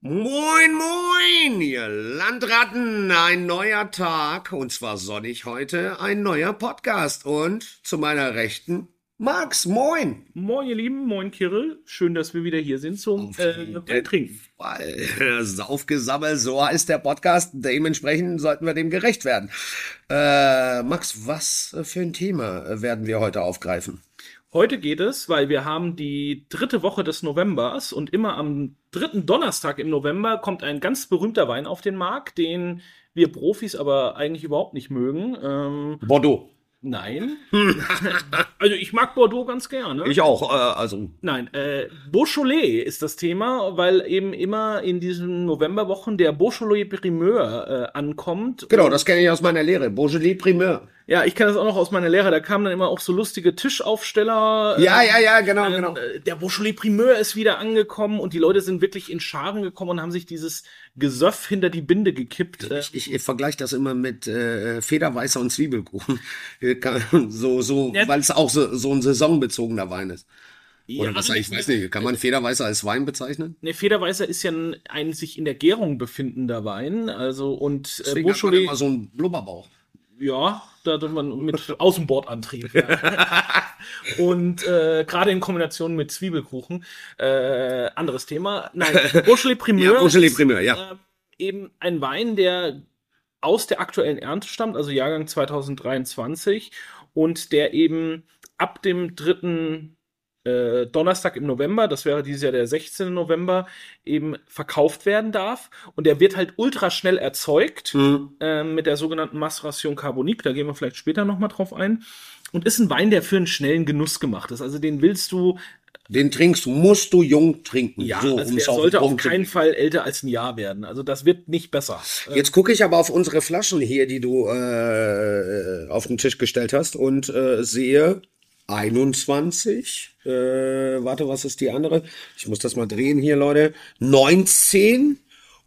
Moin, moin, ihr Landratten, ein neuer Tag und zwar sonnig heute, ein neuer Podcast und zu meiner Rechten Max, moin. Moin, ihr Lieben, moin, Kirill. Schön, dass wir wieder hier sind zum äh, Trinken. Saufgesammelt, so heißt der Podcast. Dementsprechend sollten wir dem gerecht werden. Äh, Max, was für ein Thema werden wir heute aufgreifen? Heute geht es, weil wir haben die dritte Woche des Novembers und immer am dritten Donnerstag im November kommt ein ganz berühmter Wein auf den Markt, den wir Profis aber eigentlich überhaupt nicht mögen. Ähm, Bordeaux. Nein. also ich mag Bordeaux ganz gerne. Ich auch, äh, also. Nein, äh, Beaujolais ist das Thema, weil eben immer in diesen Novemberwochen der Beaujolais Primeur äh, ankommt. Genau, das kenne ich aus meiner Lehre. Beaujolais Primeur. Ja, ich kenne das auch noch aus meiner Lehre. Da kamen dann immer auch so lustige Tischaufsteller. Ja, ja, ja, genau, äh, genau. Der Beaujolais Primeur ist wieder angekommen und die Leute sind wirklich in Scharen gekommen und haben sich dieses Gesöff hinter die Binde gekippt. Ich, ich, ich vergleiche das immer mit äh, Federweißer und Zwiebelkuchen. so, so, ja. weil es auch so, so ein saisonbezogener Wein ist. Oder ja, was ich weiß nicht, kann man Federweißer als Wein bezeichnen? Ne, Federweißer ist ja ein, ein sich in der Gärung befindender Wein, also und äh, Beaujolais immer so ein Blubberbauch. Ja, da man mit Außenbordantrieb. Ja. und äh, gerade in Kombination mit Zwiebelkuchen. Äh, anderes Thema. Nein, Beaujolais Primeur. ja, Beaujolais Primeur, ja. Äh, eben ein Wein, der aus der aktuellen Ernte stammt, also Jahrgang 2023 und der eben ab dem dritten äh, Donnerstag im November, das wäre dieses Jahr der 16. November, eben verkauft werden darf. Und der wird halt ultra schnell erzeugt mhm. äh, mit der sogenannten Maceration Carbonique. Da gehen wir vielleicht später nochmal drauf ein. Und ist ein Wein, der für einen schnellen Genuss gemacht ist. Also den willst du den trinkst du, musst du jung trinken. Ja, so, also der sollte auf keinen Fall älter als ein Jahr werden. Also das wird nicht besser. Jetzt gucke ich aber auf unsere Flaschen hier, die du äh, auf den Tisch gestellt hast und äh, sehe 21. Äh, warte, was ist die andere? Ich muss das mal drehen hier, Leute. 19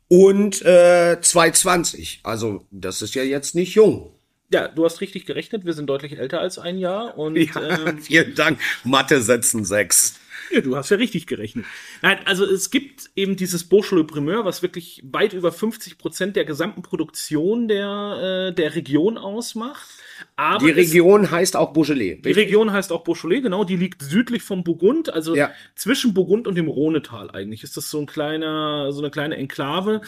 und äh, 220. Also das ist ja jetzt nicht jung. Ja, du hast richtig gerechnet. Wir sind deutlich älter als ein Jahr. Und, ja, ähm, vielen Dank. Mathe setzen sechs. Ja, du hast ja richtig gerechnet. Nein, also es gibt eben dieses Beaujolais Primeur, was wirklich weit über 50 Prozent der gesamten Produktion der, äh, der Region ausmacht. Aber die Region es, heißt auch Beaujolais. Die Region heißt auch Beaujolais, genau. Die liegt südlich vom Burgund, also ja. zwischen Burgund und dem Rhonetal eigentlich. Ist das so ein kleiner, so eine kleine Enklave,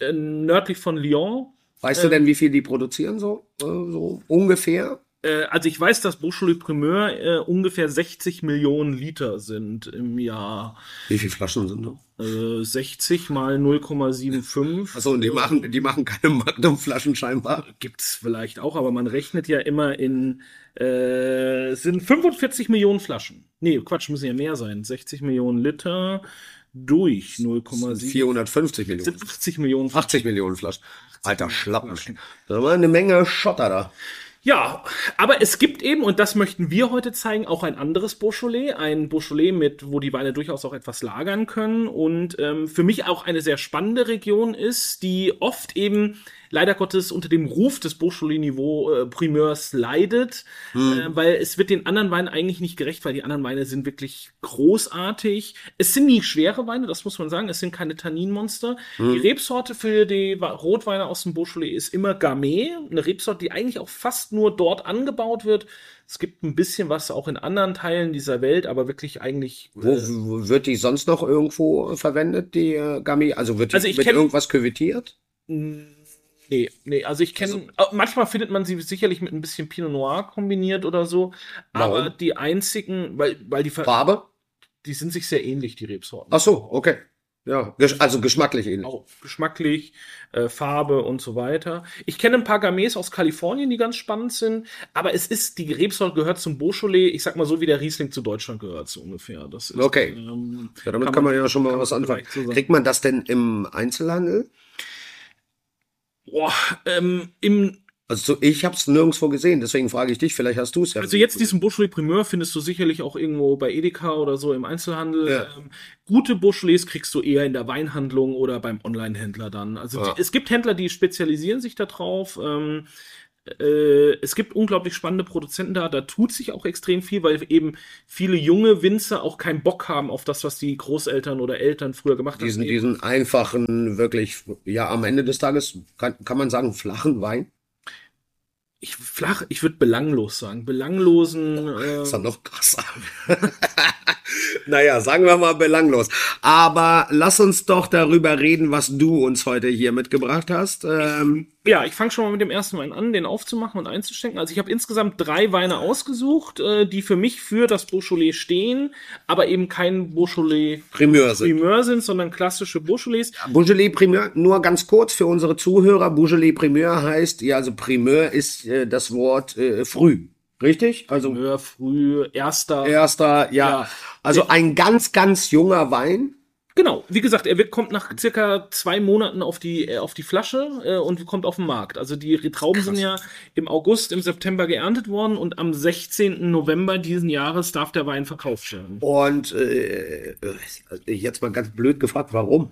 äh, nördlich von Lyon. Weißt ähm, du denn, wie viel die produzieren so, äh, so ungefähr? Äh, also ich weiß, dass Beaujolais Primeur äh, ungefähr 60 Millionen Liter sind im Jahr. Wie viele Flaschen sind das? Äh, 60 mal 0,75. Achso, und die machen, die machen keine Magnum-Flaschen scheinbar. Gibt's vielleicht auch, aber man rechnet ja immer in, äh, sind 45 Millionen Flaschen. Nee, Quatsch, müssen ja mehr sein. 60 Millionen Liter durch 0,7. 450 Millionen. Sind 80 Millionen Flaschen. 80 Millionen Flaschen. Alter Schlappen. Da war eine Menge Schotter da. Ja, aber es gibt eben, und das möchten wir heute zeigen, auch ein anderes Beaujolais. Ein Beaujolais, mit, wo die Weine durchaus auch etwas lagern können. Und ähm, für mich auch eine sehr spannende Region ist, die oft eben leider Gottes unter dem Ruf des Beaujolais-Niveau äh, Primeurs leidet, hm. äh, weil es wird den anderen Weinen eigentlich nicht gerecht, weil die anderen Weine sind wirklich großartig. Es sind nie schwere Weine, das muss man sagen, es sind keine Tanninmonster. Hm. Die Rebsorte für die Rotweine aus dem Beaujolais ist immer Gamay, eine Rebsorte, die eigentlich auch fast nur dort angebaut wird. Es gibt ein bisschen was auch in anderen Teilen dieser Welt, aber wirklich eigentlich. Wo, äh, wo wird die sonst noch irgendwo verwendet, die äh, Gamay? Also wird, die, also wird irgendwas küvettiert? Nee, nee, also ich kenne, also, manchmal findet man sie sicherlich mit ein bisschen Pinot Noir kombiniert oder so, warum? aber die einzigen, weil, weil die Farbe? Die sind sich sehr ähnlich, die Rebsorten. Ach so, okay. Ja, also geschmacklich ähnlich. Auch geschmacklich, äh, Farbe und so weiter. Ich kenne ein paar Gamés aus Kalifornien, die ganz spannend sind, aber es ist, die Rebsorte gehört zum Beaujolais, ich sag mal so, wie der Riesling zu Deutschland gehört, so ungefähr. Das ist, okay. Ähm, ja, damit kann man, kann man, ja schon mal was anfangen. So Kriegt man das denn im Einzelhandel? Boah, ähm, im also ich habe es nirgendwo gesehen, deswegen frage ich dich, vielleicht hast du es ja. Also jetzt diesen Beaujolais Primeur findest du sicherlich auch irgendwo bei Edeka oder so im Einzelhandel. Ja. Ähm, gute Beaujolais kriegst du eher in der Weinhandlung oder beim Online-Händler dann. Also ja. die, es gibt Händler, die spezialisieren sich darauf. Ähm, Äh, es gibt unglaublich spannende Produzenten da, da tut sich auch extrem viel, weil eben viele junge Winzer auch keinen Bock haben auf das, was die Großeltern oder Eltern früher gemacht Diesen, haben. diesen einfachen, wirklich, ja, am Ende des Tages kann, kann man sagen, flachen Wein. Ich flach, ich würde belanglos sagen. Belanglosen. Äh, Ist dann noch krasser. naja, sagen wir mal belanglos. Aber lass uns doch darüber reden, was du uns heute hier mitgebracht hast. Ähm, Ja, ich fange schon mal mit dem ersten Wein an, den aufzumachen und einzuschenken. Also ich habe insgesamt drei Weine ausgesucht, äh, die für mich für das Beaujolais stehen, aber eben kein Beaujolais Primeur sind. Primeur sind, sondern klassische Beaujolais. Beaujolais Primeur, nur ganz kurz für unsere Zuhörer. Beaujolais Primeur heißt, ja, also Primeur ist äh, das Wort äh, früh. Richtig? Also Primeur, früh, erster. erster, ja. Ja. Also ein ganz, ganz junger Wein. Genau, wie gesagt, er wird, kommt nach circa zwei Monaten auf die, äh, auf die Flasche äh, und kommt auf den Markt. Also die Trauben sind ja im August, im September geerntet worden und am 16. November diesen Jahres darf der Wein verkauft werden. Und äh, jetzt mal ganz blöd gefragt, warum?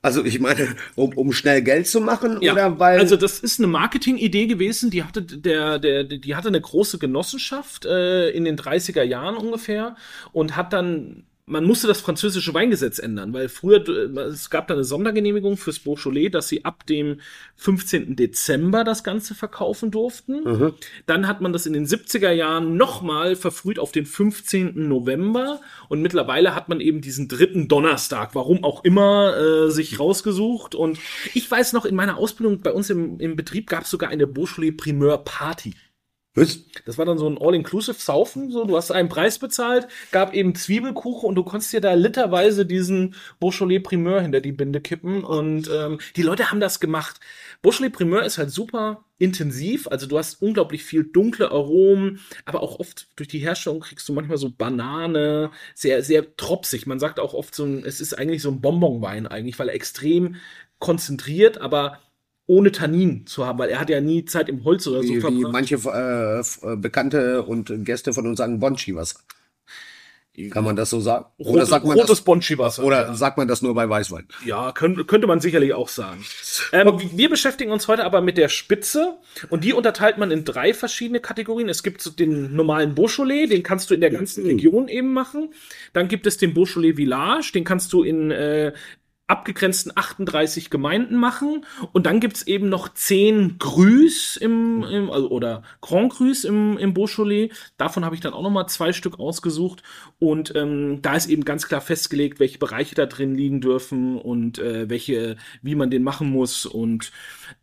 Also ich meine, um, um schnell Geld zu machen oder weil also das ist eine Marketingidee gewesen, die hatte der, der, die hatte eine große Genossenschaft äh, in den 30er Jahren ungefähr und hat dann man musste das französische Weingesetz ändern, weil früher, äh, es gab da eine Sondergenehmigung fürs Beaujolais, dass sie ab dem 15. Dezember das Ganze verkaufen durften. Dann hat man das in den 70er Jahren nochmal verfrüht auf den 15. November und mittlerweile hat man eben diesen dritten Donnerstag, warum auch immer, äh, sich rausgesucht. Und ich weiß noch, in meiner Ausbildung bei uns im, im Betrieb gab es sogar eine Beaujolais Primeur Party. Was? Das war dann so ein All-Inclusive-Saufen. So, du hast einen Preis bezahlt, gab eben Zwiebelkuchen und du konntest dir da literweise diesen Beaujolais Primeur hinter die Binde kippen. Und ähm, die Leute haben das gemacht. Beaujolais Primeur ist halt super intensiv. Also du hast unglaublich viel dunkle Aromen, aber auch oft durch die Herstellung kriegst du manchmal so Banane, sehr, sehr tropsig. Man sagt auch oft so ein, es ist eigentlich so ein Bonbonwein eigentlich, weil er extrem konzentriert, aber ohne Tannin zu haben, weil er hat ja nie Zeit im Holz oder so Wie, wie manche äh, äh, Bekannte und Gäste von uns sagen Bonchi was. Kann man das so sagen? Oder Rote- sagt man rotes das, Bonchi-Wasser. oder sagt man das nur bei Weißwein? Ja, könnte, könnte man sicherlich auch sagen. Ähm, wir beschäftigen uns heute aber mit der Spitze und die unterteilt man in drei verschiedene Kategorien. Es gibt den normalen Beaujolais, den kannst du in der ganzen Region eben machen. Dann gibt es den Beaujolais Village, den kannst du in äh, abgegrenzten 38 Gemeinden machen. Und dann gibt's eben noch 10 Grüß im, im also, oder Grand Grüß im, im Beaujolais. Davon habe ich dann auch noch mal zwei Stück ausgesucht. Und ähm, da ist eben ganz klar festgelegt, welche Bereiche da drin liegen dürfen und äh, welche, wie man den machen muss. Und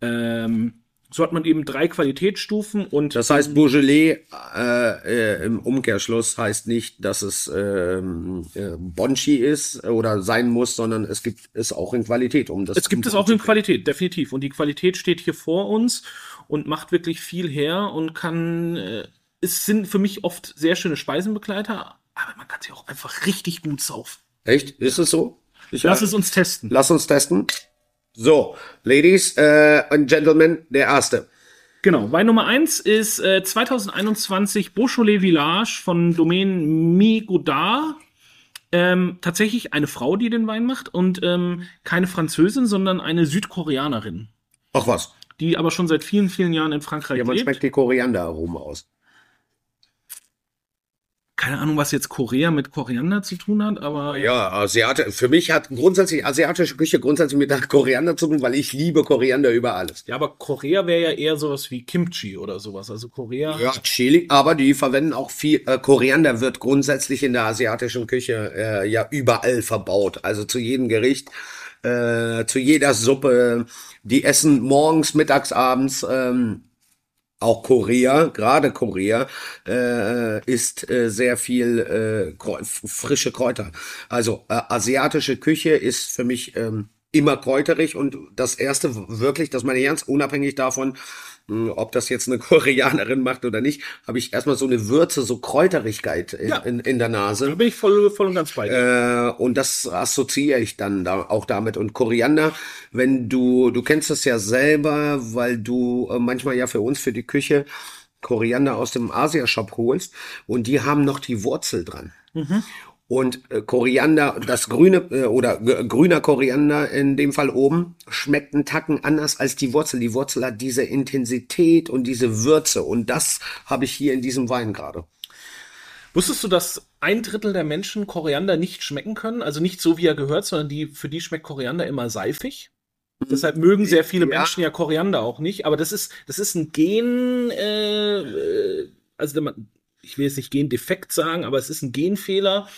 ähm, so hat man eben drei Qualitätsstufen und Das heißt, Beaujolais äh, äh, im Umkehrschluss heißt nicht, dass es ähm, äh, Bonchi ist oder sein muss, sondern es gibt es auch in Qualität. Um das Es gibt es auch in Qualität, definitiv. Und die Qualität steht hier vor uns und macht wirklich viel her und kann, äh, es sind für mich oft sehr schöne Speisenbegleiter, aber man kann sie auch einfach richtig gut saufen. Echt? Ist es so? Ich Lass es uns testen. Lass uns testen. So, Ladies äh, and Gentlemen, der erste. Genau, Wein Nummer eins ist äh, 2021 Beaujolais Village von Domaine Mi Godard. Ähm, tatsächlich eine Frau, die den Wein macht und ähm, keine Französin, sondern eine Südkoreanerin, Ach was. die aber schon seit vielen, vielen Jahren in Frankreich Ja, man lebt. schmeckt die Korianderaromen aus. Keine Ahnung, was jetzt Korea mit Koriander zu tun hat, aber Ja, Asiate, für mich hat grundsätzlich asiatische Küche grundsätzlich mit der Koriander zu tun, weil ich liebe Koriander über alles. Ja, aber Korea wäre ja eher sowas wie Kimchi oder sowas. Also Korea. Ja, Chili, aber die verwenden auch viel, äh, Koriander wird grundsätzlich in der asiatischen Küche äh, ja überall verbaut. Also zu jedem Gericht, äh, zu jeder Suppe. Die essen morgens, mittags, abends. Ähm, auch Korea, gerade Korea, äh, ist äh, sehr viel äh, Kräu- frische Kräuter. Also äh, asiatische Küche ist für mich ähm, immer kräuterig und das erste wirklich, das meine ich ernst, unabhängig davon, ob das jetzt eine Koreanerin macht oder nicht, habe ich erstmal so eine Würze, so Kräuterigkeit in, Ja. in, in der Nase. Da bin ich voll, voll und ganz bei dir. Äh, und das assoziiere ich dann da auch damit. Und Koriander, wenn du, du kennst das ja selber, weil du äh, manchmal ja für uns, für die Küche, Koriander aus dem Asia-Shop holst und die haben noch die Wurzel dran. Und äh, Koriander, das grüne äh, oder g- grüner Koriander in dem Fall oben, schmeckt einen Tacken anders als die Wurzel. Die Wurzel hat diese Intensität und diese Würze. Und das habe ich hier in diesem Wein gerade. Wusstest du, dass ein Drittel der Menschen Koriander nicht schmecken können? Also nicht so, wie er gehört, sondern die, für die schmeckt Koriander immer seifig. Deshalb mögen sehr viele Ja. Menschen ja Koriander auch nicht. Aber das ist, das ist ein Gen, äh, äh, also man, ich will jetzt nicht Gendefekt sagen, aber es ist ein Genfehler,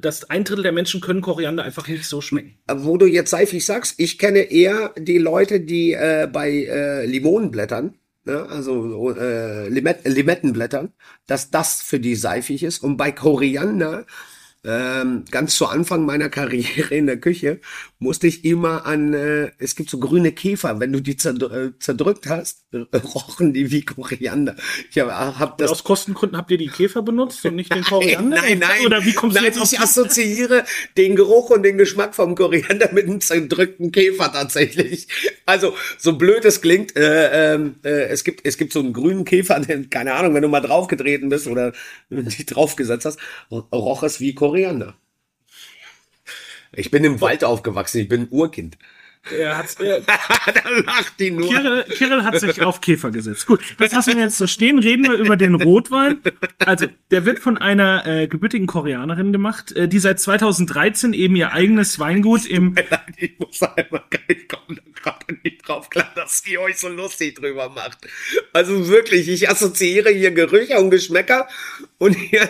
dass ein Drittel der Menschen können Koriander einfach nicht so schmecken. Wo du jetzt seifig sagst, ich kenne eher die Leute, die äh, bei äh, Limonenblättern, ne, also so, äh, Limet Limettenblättern, dass das für die seifig ist. Und bei Koriander, ähm, ganz zu Anfang meiner Karriere in der Küche, musste ich immer an, äh, es gibt so grüne Käfer, wenn du die äh, zerdrückt hast, rochen die wie Koriander. Ich hab Und das aus Kostengründen habt ihr die Käfer benutzt und nicht den Koriander? Nein, nein. Oder wie kommst nein, du jetzt auf ich assoziiere den Geruch und den Geschmack vom Koriander mit einem zerdrückten Käfer tatsächlich. Also, so blöd es klingt, äh, ähm, äh, es gibt, es gibt so einen grünen Käfer, den, keine Ahnung, wenn du mal draufgetreten bist oder dich draufgesetzt hast, roch es wie Koriander. Ich bin im Wald aufgewachsen, ich bin ein Urkind. Er hat's, er, da lacht die nur. Kirill, Kirill hat sich auf Käfer gesetzt. Gut, das lassen wir jetzt so stehen. Reden wir über den Rotwein. Also, der wird von einer äh, gebürtigen Koreanerin gemacht, äh, die seit 2013 eben ihr eigenes Weingut im Ich muss einmal, ich komme da gerade nicht drauf klar, dass ihr euch so lustig drüber macht. Also wirklich, ich assoziiere hier Gerüche und Geschmäcker und hier.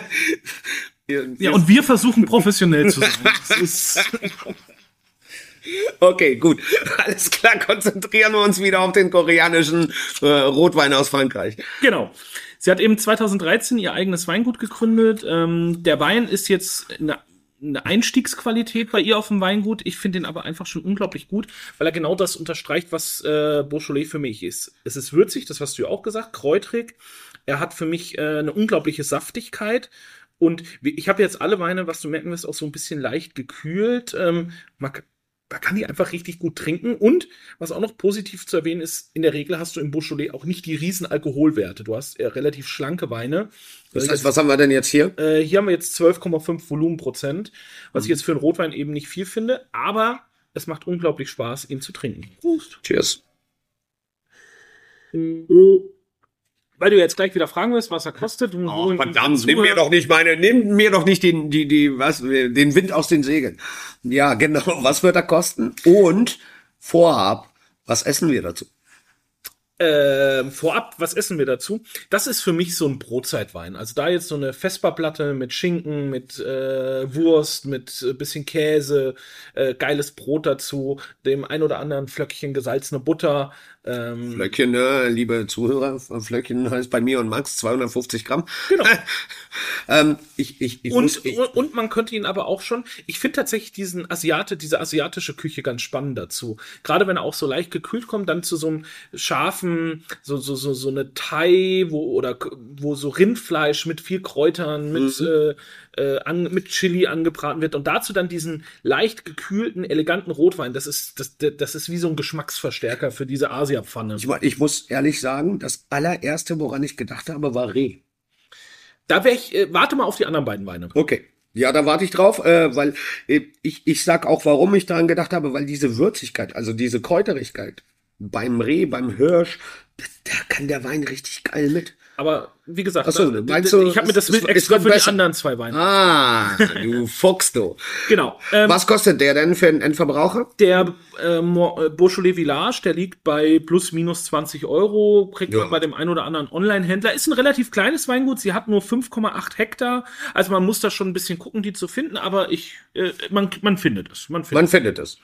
hier Ja, und wir versuchen professionell zu sein. Das ist, okay, gut. Alles klar, konzentrieren wir uns wieder auf den koreanischen äh, Rotwein aus Frankreich. Genau. Sie hat eben 2013 ihr eigenes Weingut gegründet. Ähm, der Wein ist jetzt eine, eine Einstiegsqualität bei ihr auf dem Weingut. Ich finde ihn aber einfach schon unglaublich gut, weil er genau das unterstreicht, was äh, Beaujolais für mich ist. Es ist würzig, das hast du ja auch gesagt, kräutrig. Er hat für mich äh, eine unglaubliche Saftigkeit. Und ich habe jetzt alle Weine, was du merken wirst, auch so ein bisschen leicht gekühlt. Ähm, man, man kann die einfach richtig gut trinken. Und was auch noch positiv zu erwähnen ist, in der Regel hast du im Beaujolais auch nicht die riesen Alkoholwerte. Du hast eher relativ schlanke Weine. Das heißt, was haben wir denn jetzt hier? Äh, hier haben wir jetzt 12,5 Volumenprozent, was ich jetzt für einen Rotwein eben nicht viel finde, aber es macht unglaublich Spaß, ihn zu trinken. Prost. Cheers. Weil du jetzt gleich wieder fragen wirst, was er kostet. Oh, verdammt, nimm mir doch nicht meine, nimm mir doch nicht den, die, die, was, den Wind aus den Segeln. Ja, genau. Was wird er kosten? Und vorab, was essen wir dazu? Ähm, vorab, was essen wir dazu? Das ist für mich so ein Brotzeitwein. Also da jetzt so eine Vesperplatte mit Schinken, mit äh, Wurst, mit äh, bisschen Käse, äh, geiles Brot dazu, dem ein oder anderen Flöckchen gesalzene Butter. Ähm, Flöckchen, ne, liebe Zuhörer, Flöckchen heißt bei mir und Max 250 Gramm. Genau. ähm, ich, ich, ich Und, muss, ich, und, man könnte ihn aber auch schon, ich finde tatsächlich diesen Asiate, diese asiatische Küche ganz spannend dazu. Gerade wenn er auch so leicht gekühlt kommt, dann zu so einem scharfen, so, so, so, so eine Thai, wo, oder wo so Rindfleisch mit viel Kräutern, mit, äh, äh, an, mit Chili angebraten wird und dazu dann diesen leicht gekühlten, eleganten Rotwein. Das ist, das, das ist wie so ein Geschmacksverstärker für diese Asia-Pfanne. ich, ich muss ehrlich sagen, das allererste, woran ich gedacht habe, war Reh. Da wäre ich, äh, warte mal auf die anderen beiden Weine. Okay. Ja, da warte ich drauf, äh, weil äh, ich, ich sag auch, warum ich daran gedacht habe, weil diese Würzigkeit, also diese Kräuterigkeit beim Reh, beim Hirsch, da, da kann der Wein richtig geil mit. Aber wie gesagt, Ach so, da- meinst du, ich habe mir das es- Wild es extra für die besser? anderen zwei Weine. Ah, du Fuchs, du. Genau. Ähm, Was kostet der denn für einen Endverbraucher? Der äh, äh, Beaujolais Village, der liegt bei plus minus 20 Euro, kriegt Ja. man bei dem ein oder anderen Online-Händler. Ist ein relativ kleines Weingut, sie hat nur 5,8 Hektar. Also man muss da schon ein bisschen gucken, die zu finden, aber ich, äh, man, man findet es. Man findet Man findet es.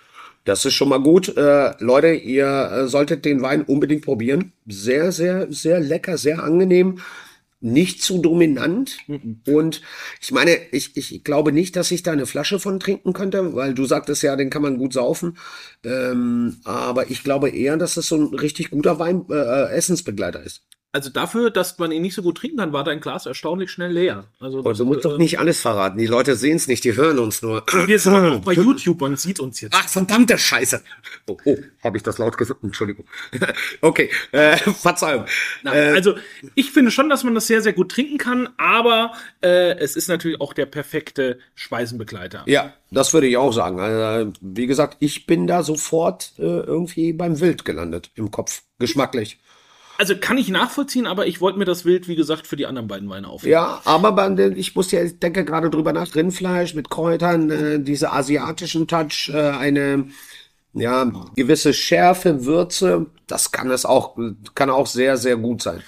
Das ist schon mal gut. Äh, Leute, ihr äh, solltet den Wein unbedingt probieren. Sehr, sehr, sehr lecker, sehr angenehm. Nicht zu dominant. Und ich meine, ich, ich glaube nicht, dass ich da eine Flasche von trinken könnte, weil du sagtest ja, den kann man gut saufen. Ähm, aber ich glaube eher, dass es so ein richtig guter Wein, äh, Essensbegleiter ist. Also dafür, dass man ihn nicht so gut trinken kann, war dein Glas erstaunlich schnell leer. Also Und du musst doch nicht alles verraten. Die Leute sehen es nicht, die hören uns nur. wir sind auch bei YouTube, man sieht uns jetzt. Ach, verdammte Scheiße. Oh, oh habe ich das laut gesagt? Entschuldigung. okay, äh, Verzeihung. Na, Äh, also ich finde schon, dass man das sehr, sehr gut trinken kann, aber äh, es ist natürlich auch der perfekte Speisenbegleiter. ja, das würde ich auch sagen. Also, wie gesagt, ich bin da sofort äh, irgendwie beim Wild gelandet im Kopf. Geschmacklich. Also kann ich nachvollziehen, aber ich wollte mir das Wild, wie gesagt, für die anderen beiden Weine aufheben. Ja, aber ich muss ja, ich denke gerade drüber nach, Rindfleisch mit Kräutern, äh, diese asiatischen Touch, äh, eine ja, gewisse Schärfe, Würze, das kann es auch, kann auch sehr, sehr gut sein.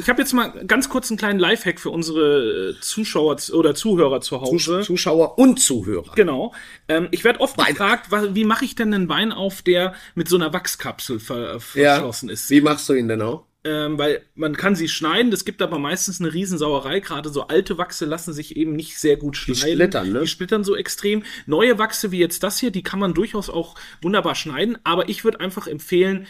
Ich habe jetzt mal ganz kurz einen kleinen Lifehack für unsere äh, Zuschauer oder Zuhörer zu Hause. Zuschauer und Zuhörer. Genau. Ähm, ich werde oft gefragt, wa- wie mache ich denn einen Wein auf, der mit so einer Wachskapsel ver verschlossen ist? Wie machst du ihn denn auch? Ähm, weil man kann sie schneiden, es gibt aber meistens eine Riesensauerei, gerade so alte Wachse lassen sich eben nicht sehr gut schneiden. splittern, ne? Die splittern so extrem. Neue Wachse wie jetzt das hier, die kann man durchaus auch wunderbar schneiden, aber ich würde einfach empfehlen,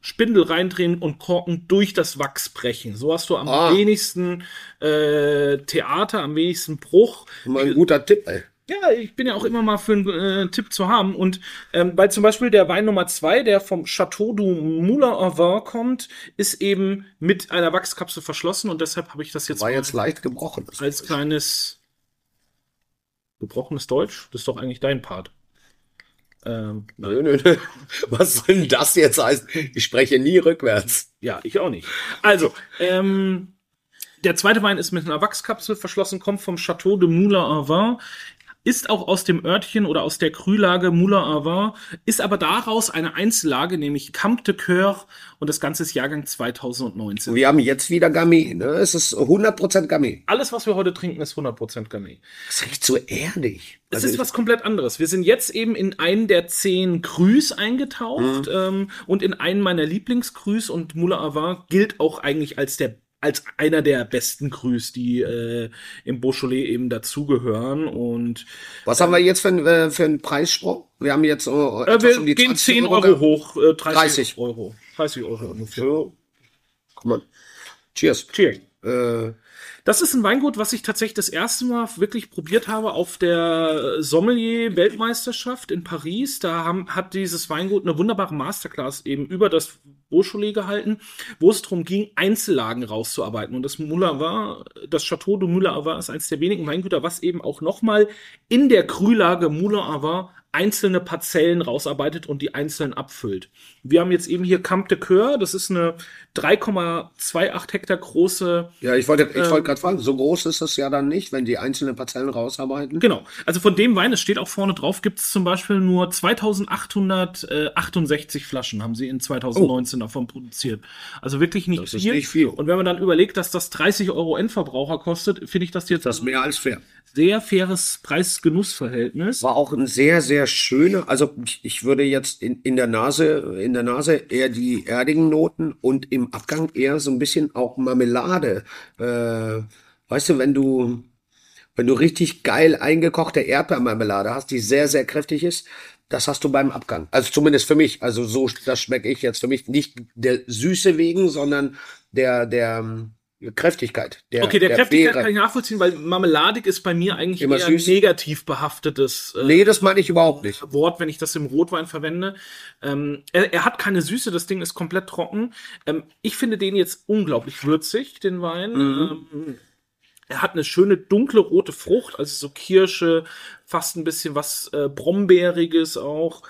Spindel reindrehen und Korken durch das Wachs brechen. So hast du am Ah. wenigsten äh, Theater, am wenigsten Bruch. Mal ein guter Tipp, ey. Ja, ich bin ja auch immer mal für einen äh, Tipp zu haben. Und ähm, bei zum Beispiel der Wein Nummer zwei, der vom Chateau du Moulin Vin kommt, ist eben mit einer Wachskapsel verschlossen und deshalb habe ich das jetzt War jetzt leicht gebrochen. als kleines gebrochenes Deutsch. Das ist doch eigentlich dein Part. Ähm, Nö, nö, nö. Was soll denn das jetzt heißen? Ich spreche nie rückwärts. Ja, ich auch nicht. Also, ähm, der zweite Wein ist mit einer Wachskapsel verschlossen, kommt vom Chateau de Moulin à Vin, ist auch aus dem Örtchen oder aus der Krühlage Moulin à Vin, ist aber daraus eine Einzellage, nämlich Camp de Coeur und das Ganze ist Jahrgang 2019. Wir haben jetzt wieder Gamay, ne? Es ist 100% Gamay. Alles, was wir heute trinken, ist 100% Gamay. Das riecht so erdig. Es Also ist was komplett anderes. Wir sind jetzt eben in einen der zehn Crus eingetaucht ähm, und in einen meiner Lieblingscrus und Moulin à Vin gilt auch eigentlich als der als einer der besten Crus, die äh, im Beaujolais eben dazugehören. Und Was haben wir jetzt für, äh, für einen Preissprung? Wir haben jetzt äh, äh, wir um gehen 20 10 Euro gehabt. hoch, äh, 30, 30. Euro. 30 Euro ungefähr. Ja. Komm mal. Cheers. Cheers. Äh, Das ist ein Weingut, was ich tatsächlich das erste Mal wirklich probiert habe auf der Sommelier-Weltmeisterschaft in Paris. Da haben, hat dieses Weingut eine wunderbare Masterclass eben über das Beaujolais gehalten, wo es darum ging, Einzellagen rauszuarbeiten. Und das Moulin war, das Chateau de Moulin Vin ist eines der wenigen Weingüter, was eben auch nochmal in der Krühlage Moulin Vin einzelne Parzellen rausarbeitet und die einzeln abfüllt. Wir haben jetzt eben hier Camp de Coeur, das ist eine 3,28 Hektar große ja, ich wollte, ich Ähm. wollte gerade fragen, so groß ist es ja dann nicht, wenn die einzelnen Parzellen rausarbeiten. Genau. Also von dem Wein, es steht auch vorne drauf, gibt es zum Beispiel nur 2868 Flaschen, haben sie in 2019 davon produziert. Also wirklich nicht, Das ist nicht viel. Und wenn man dann überlegt, dass das 30 Euro Endverbraucher kostet, finde ich das jetzt Das ist mehr als fair. Sehr faires Preis-Genuss-Verhältnis. War auch ein sehr, sehr schöner, also ich- würde jetzt in, in der Nase, in der Nase eher die erdigen Noten und im Abgang eher so ein bisschen auch Marmelade. Äh, weißt du, wenn du, wenn du richtig geil eingekochte Erdbeermarmelade hast, die sehr, sehr kräftig ist, das hast du beim Abgang. Also zumindest für mich. Also so, das schmecke ich jetzt für mich nicht der Süße wegen, sondern der, der Kräftigkeit. Der, Okay, der, Kräftigkeit Beere. kann ich nachvollziehen, weil Marmeladig ist bei mir eigentlich Immer eher süß? negativ behaftetes äh, Nee, das meine ich überhaupt nicht. Wort, wenn ich das im Rotwein verwende. Ähm, er, er hat keine Süße, das Ding ist komplett trocken. Ähm, ich finde den jetzt unglaublich würzig, den Wein. Ähm, er hat eine schöne dunkle rote Frucht, also so Kirsche, fast ein bisschen was äh, Brombeeriges auch.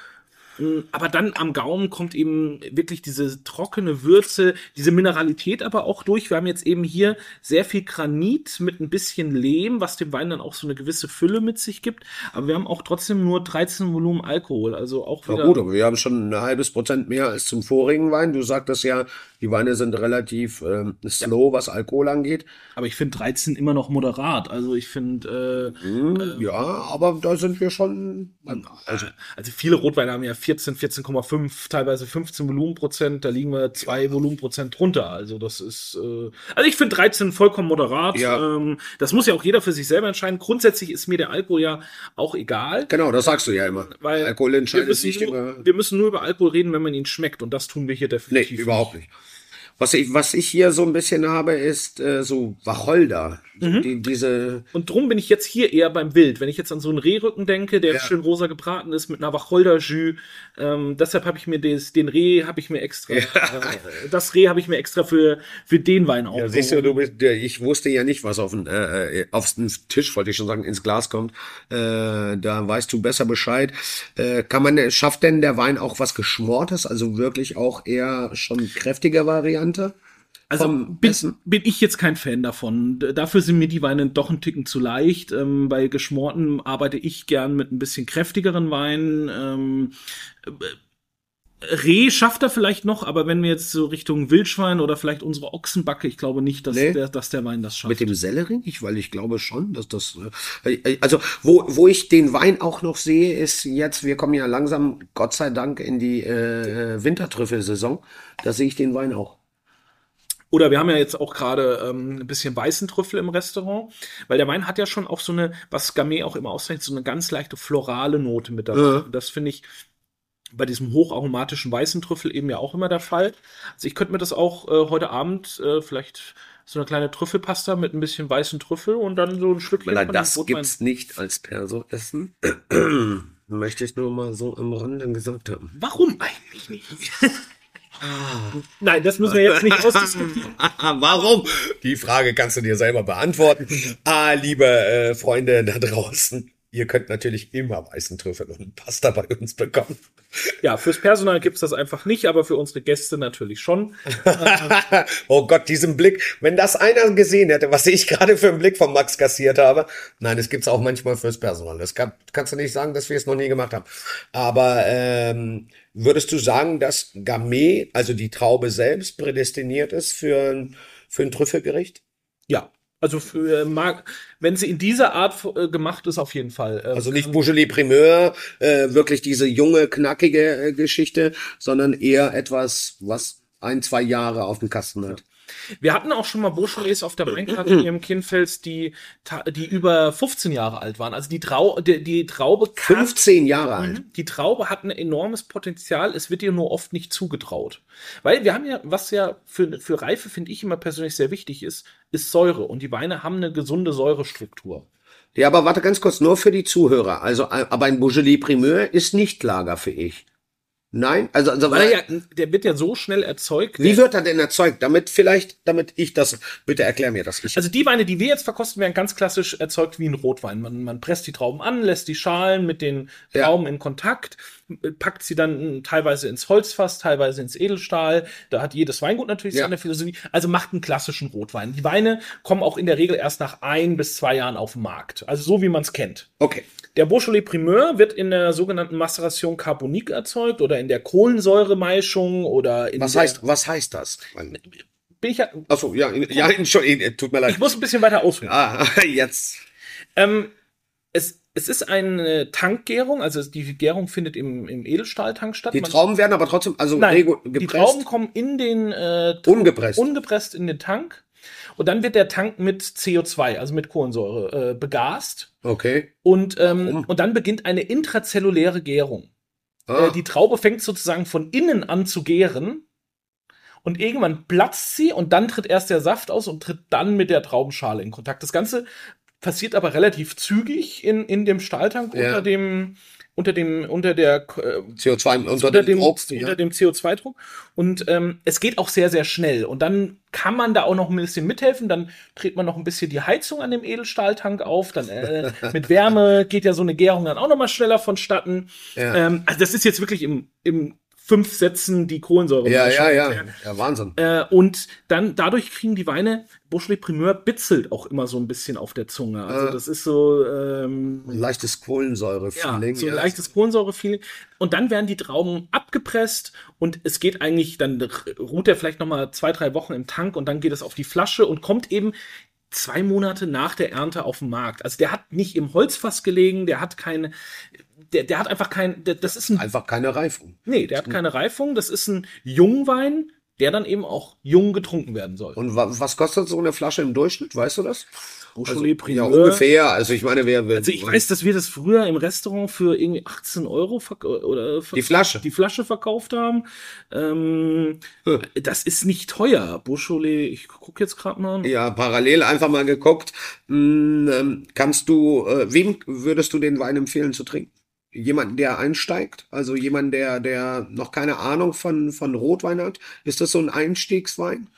Aber dann am Gaumen kommt eben wirklich diese trockene Würze, diese Mineralität aber auch durch. Wir haben jetzt eben hier sehr viel Granit mit ein bisschen Lehm, was dem Wein dann auch so eine gewisse Fülle mit sich gibt. Aber wir haben auch trotzdem nur 13 Volumen Alkohol, also auch wieder. gut, aber wir haben schon ein halbes Prozent mehr als zum vorigen Wein. Du sagtest ja, die Weine sind relativ ähm, slow, was Alkohol angeht. Aber ich finde 13 immer noch moderat. Also ich finde, äh, Hm, ja, aber da sind wir schon. Also, also viele Rotweine haben ja 14, 14,5, teilweise 15 Volumenprozent. Da liegen wir zwei Volumenprozent drunter. Also das ist, äh, also ich finde 13 vollkommen moderat. Ja. Ähm, das muss ja auch jeder für sich selber entscheiden. Grundsätzlich ist mir der Alkohol ja auch egal. genau, das sagst du ja immer. Weil Alkohol wir entscheidet müssen, sich nur, wir müssen nur über Alkohol reden, wenn man ihn schmeckt. Und das tun wir hier Nee, definitiv. überhaupt nicht. Was ich, was ich hier so ein bisschen habe, ist äh, so Wacholder. Mhm. Die, diese, Und drum bin ich jetzt hier eher beim Wild. Wenn ich jetzt an so einen Rehrücken denke, der Ja. schön rosa gebraten ist mit einer Wacholder-Jus, ähm, deshalb habe ich mir des, den Reh habe ich mir extra, äh, das Reh habe ich mir extra für, für den Wein auch. ja, siehst du, du bist, ich wusste ja nicht, was auf den, äh, äh, aufs den Tisch, wollte ich schon sagen, ins Glas kommt. Äh, da weißt du besser Bescheid. Äh, kann man, schafft denn der Wein auch was Geschmortes, also wirklich auch eher schon kräftige Variante? Also vom bin, bin ich jetzt kein Fan davon. Dafür sind mir die Weine doch ein Ticken zu leicht. Ähm, bei Geschmorten arbeite ich gern mit ein bisschen kräftigeren Weinen. Ähm, äh, Reh schafft er vielleicht noch, aber wenn wir jetzt so Richtung Wildschwein oder vielleicht unsere Ochsenbacke, ich glaube nicht, dass, Nee. der, dass der Wein das schafft. Mit dem Sellerie nicht, weil ich glaube schon, dass das, äh, also wo, wo ich den Wein auch noch sehe, ist jetzt, wir kommen ja langsam, Gott sei Dank, in die äh, Wintertrüffelsaison. Da sehe ich den Wein auch. Oder wir haben ja jetzt auch gerade ähm, ein bisschen weißen Trüffel im Restaurant, weil der Wein hat ja schon auch so eine, was Gamay auch immer auszeichnet, so eine ganz leichte florale Note mit dabei. Ja. Das finde ich bei diesem hocharomatischen weißen Trüffel eben ja auch immer der Fall. Also ich könnte mir das auch äh, heute Abend äh, vielleicht so eine kleine Trüffelpasta mit ein bisschen weißen Trüffel und dann so ein Stückchen dem das Rotwein. gibt's nicht als Perso-Essen. Möchte ich nur mal so am Rande gesagt haben. Warum eigentlich nicht? Nein, das müssen wir jetzt nicht ausdiskutieren. Warum? Die Frage kannst du dir selber beantworten. Ah, liebe äh, Freunde da draußen, ihr könnt natürlich immer weißen Trüffel und Pasta bei uns bekommen. Ja, fürs Personal gibt's das einfach nicht, aber für unsere Gäste natürlich schon. oh Gott, diesen Blick. Wenn das einer gesehen hätte, was ich gerade für einen Blick von Max kassiert habe. Nein, das gibt's auch manchmal fürs Personal. Das kann, kannst du nicht sagen, dass wir es noch nie gemacht haben. Aber ähm, würdest du sagen, dass Gamay, also die Traube selbst, prädestiniert ist für ein, für ein Trüffelgericht? Ja, also für, äh, mag, wenn sie in dieser Art äh, gemacht ist, auf jeden Fall. Ähm, Also nicht Beaujolais Primeur, äh, wirklich diese junge, knackige äh, Geschichte, sondern eher etwas, was ein, zwei Jahre auf dem Kasten hat. Wir hatten auch schon mal Beaujolais auf der Weinkarte hier im Kienfels, die, die über 15 Jahre alt waren. Also die, Trau die, die Traube kam, 15 Jahre alt. die Traube hat ein enormes Potenzial, es wird ihr nur oft nicht zugetraut. Weil wir haben ja, was ja für, für Reife, finde ich immer persönlich sehr wichtig ist, ist Säure. Und die Weine haben eine gesunde Säurestruktur. Ja, aber warte ganz kurz, nur für die Zuhörer. Also, aber ein Beaujolais Primeur ist nicht lagerfähig. Nein, also, also Weil er ja, der wird ja so schnell erzeugt. wie wird er denn erzeugt? Damit vielleicht, damit ich das, bitte erklär mir das. Ich, Also die Weine, die wir jetzt verkosten, werden ganz klassisch erzeugt wie ein Rotwein. Man, man presst die Trauben an, lässt die Schalen mit den Ja. Trauben in Kontakt, packt sie dann teilweise ins Holzfass, teilweise ins Edelstahl. Da hat jedes Weingut natürlich Ja. seine Philosophie. Also macht einen klassischen Rotwein. Die Weine kommen auch in der Regel erst nach ein bis zwei Jahren auf den Markt. Also so wie man es kennt. okay. Der Beaujolais Primeur wird in der sogenannten Maceration Carbonique erzeugt oder in der Kohlensäuremeischung oder in Was der, heißt, was heißt das? Bin ich, ja, Achso, ja, ja, Entschuldigung, tut mir leid. ich muss ein bisschen weiter ausholen. Ah, jetzt. Ähm, es, es ist eine Tankgärung, also die Gärung findet im, im Edelstahltank statt. Die Man- Trauben werden aber trotzdem, also Nein, regu- die gepresst, Trauben kommen in den äh, ungepresst. ungepresst in den Tank und dann wird der Tank mit CO2, also mit Kohlensäure, äh, begast okay. und, ähm, und dann beginnt eine intrazelluläre Gärung. Ah, Äh, die Traube fängt sozusagen von innen an zu gären und irgendwann platzt sie und dann tritt erst der Saft aus und tritt dann mit der Traubenschale in Kontakt. Das Ganze passiert aber relativ zügig in, in dem Stahltank Ja. unter dem unter dem unter der äh, CO2 unter, unter dem Obst. unter Ja. dem CO2-Druck. Und ähm, es geht auch sehr, sehr schnell. Und dann kann man da auch noch ein bisschen mithelfen. Dann dreht man noch ein bisschen die Heizung an dem Edelstahltank auf. Dann äh, mit Wärme geht ja so eine Gärung dann auch noch mal schneller vonstatten. Ja. Ähm, also das ist jetzt wirklich im, im fünf Sätzen die Kohlensäure. ja, ja, ja, ja, Wahnsinn. Äh, und dann dadurch kriegen die Weine, Beaujolais Primeur bitzelt auch immer so ein bisschen auf der Zunge. Also Äh. das ist so ähm, Ein leichtes ja, Kohlensäure-Feeling. so ein leichtes Kohlensäure-Feeling. Und dann werden die Trauben abgepresst und es geht eigentlich, dann ruht er vielleicht noch mal zwei, drei Wochen im Tank und dann geht es auf die Flasche und kommt eben zwei Monate nach der Ernte auf den Markt. Also der hat nicht im Holzfass gelegen, der hat keine, der, der hat einfach kein, der, das ist ein, Einfach keine Reifung. nee, der hat keine Reifung, das ist ein Jungwein, der dann eben auch jung getrunken werden soll. Und wa was kostet so eine Flasche im Durchschnitt? Weißt du das? Beaujolais ja, ungefähr. Also ich meine, wer will. Also ich weiß, dass wir das früher im Restaurant für irgendwie 18 Euro oder Die Flasche. die Flasche verkauft haben. Ähm, Hm. Das ist nicht teuer. Beaujolais, ich gucke jetzt gerade mal. Ja, parallel einfach mal geguckt. Hm, ähm, kannst du, äh, wem würdest du den Wein empfehlen zu trinken? Jemanden, der einsteigt? Also jemand, der, der noch keine Ahnung von, von Rotwein hat? Ist das so ein Einstiegswein?